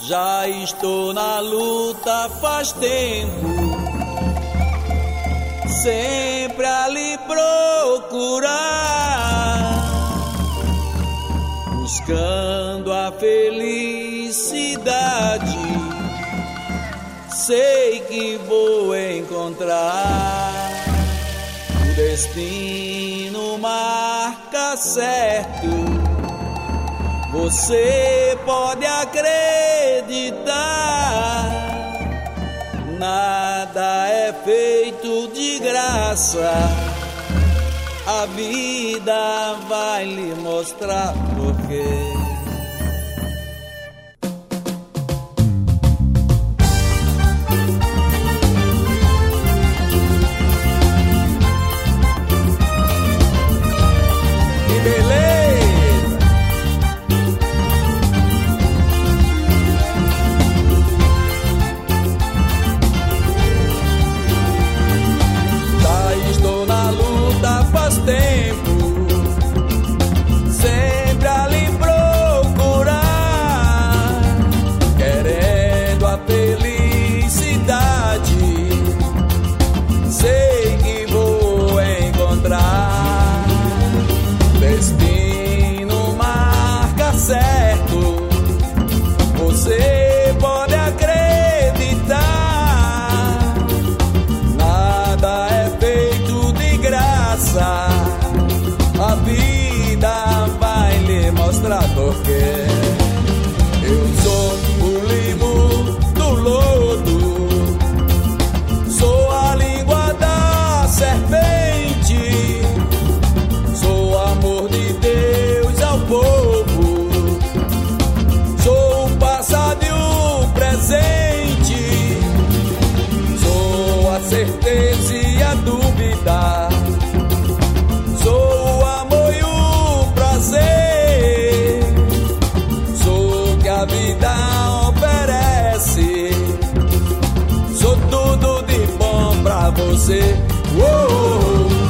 Já estou na luta faz tempo, sempre a lhe procurar, buscando a felicidade. Sei que vou encontrar o destino marca certo você pode acreditar, nada é feito de graça. A vida vai lhe mostrar porquê. Vida danser. Whoa.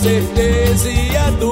certeza e a dor.